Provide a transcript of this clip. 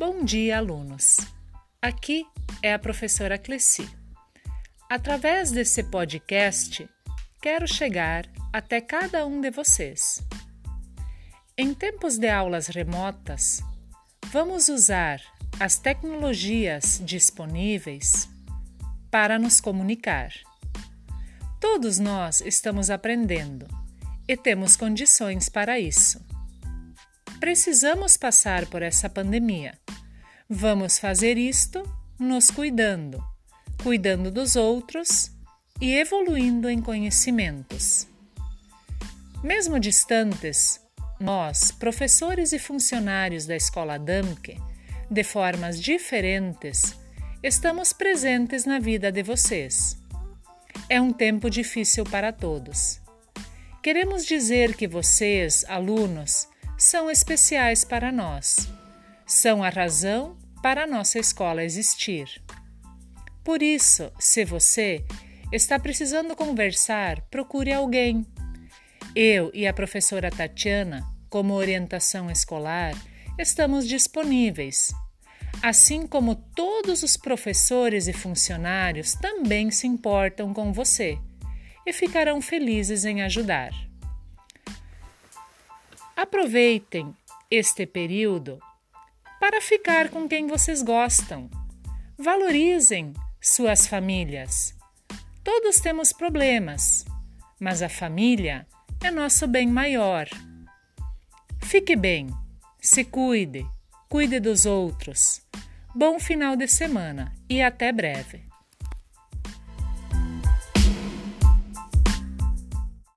Bom dia, alunos! Aqui é a professora Cleci. Através desse podcast, quero chegar até cada um de vocês. Em tempos de aulas remotas, vamos usar as tecnologias disponíveis para nos comunicar. Todos nós estamos aprendendo e temos condições para isso. Precisamos passar por essa pandemia Vamos fazer isto nos cuidando, cuidando dos outros e evoluindo em conhecimentos. Mesmo distantes, nós, professores e funcionários da Escola Damke, de formas diferentes, estamos presentes na vida de vocês. É um tempo difícil para todos. Queremos dizer que vocês, alunos, são especiais para nós. São a razão para a nossa escola existir. Por isso, se você está precisando conversar, procure alguém. Eu e a professora Tatiana, como orientação escolar, estamos disponíveis. Assim como todos os professores e funcionários também se importam com você e ficarão felizes em ajudar. Aproveitem este período para ficar com quem vocês gostam. Valorizem suas famílias. Todos temos problemas, mas a família é nosso bem maior. Fique bem, se cuide, cuide dos outros. Bom final de semana e até breve.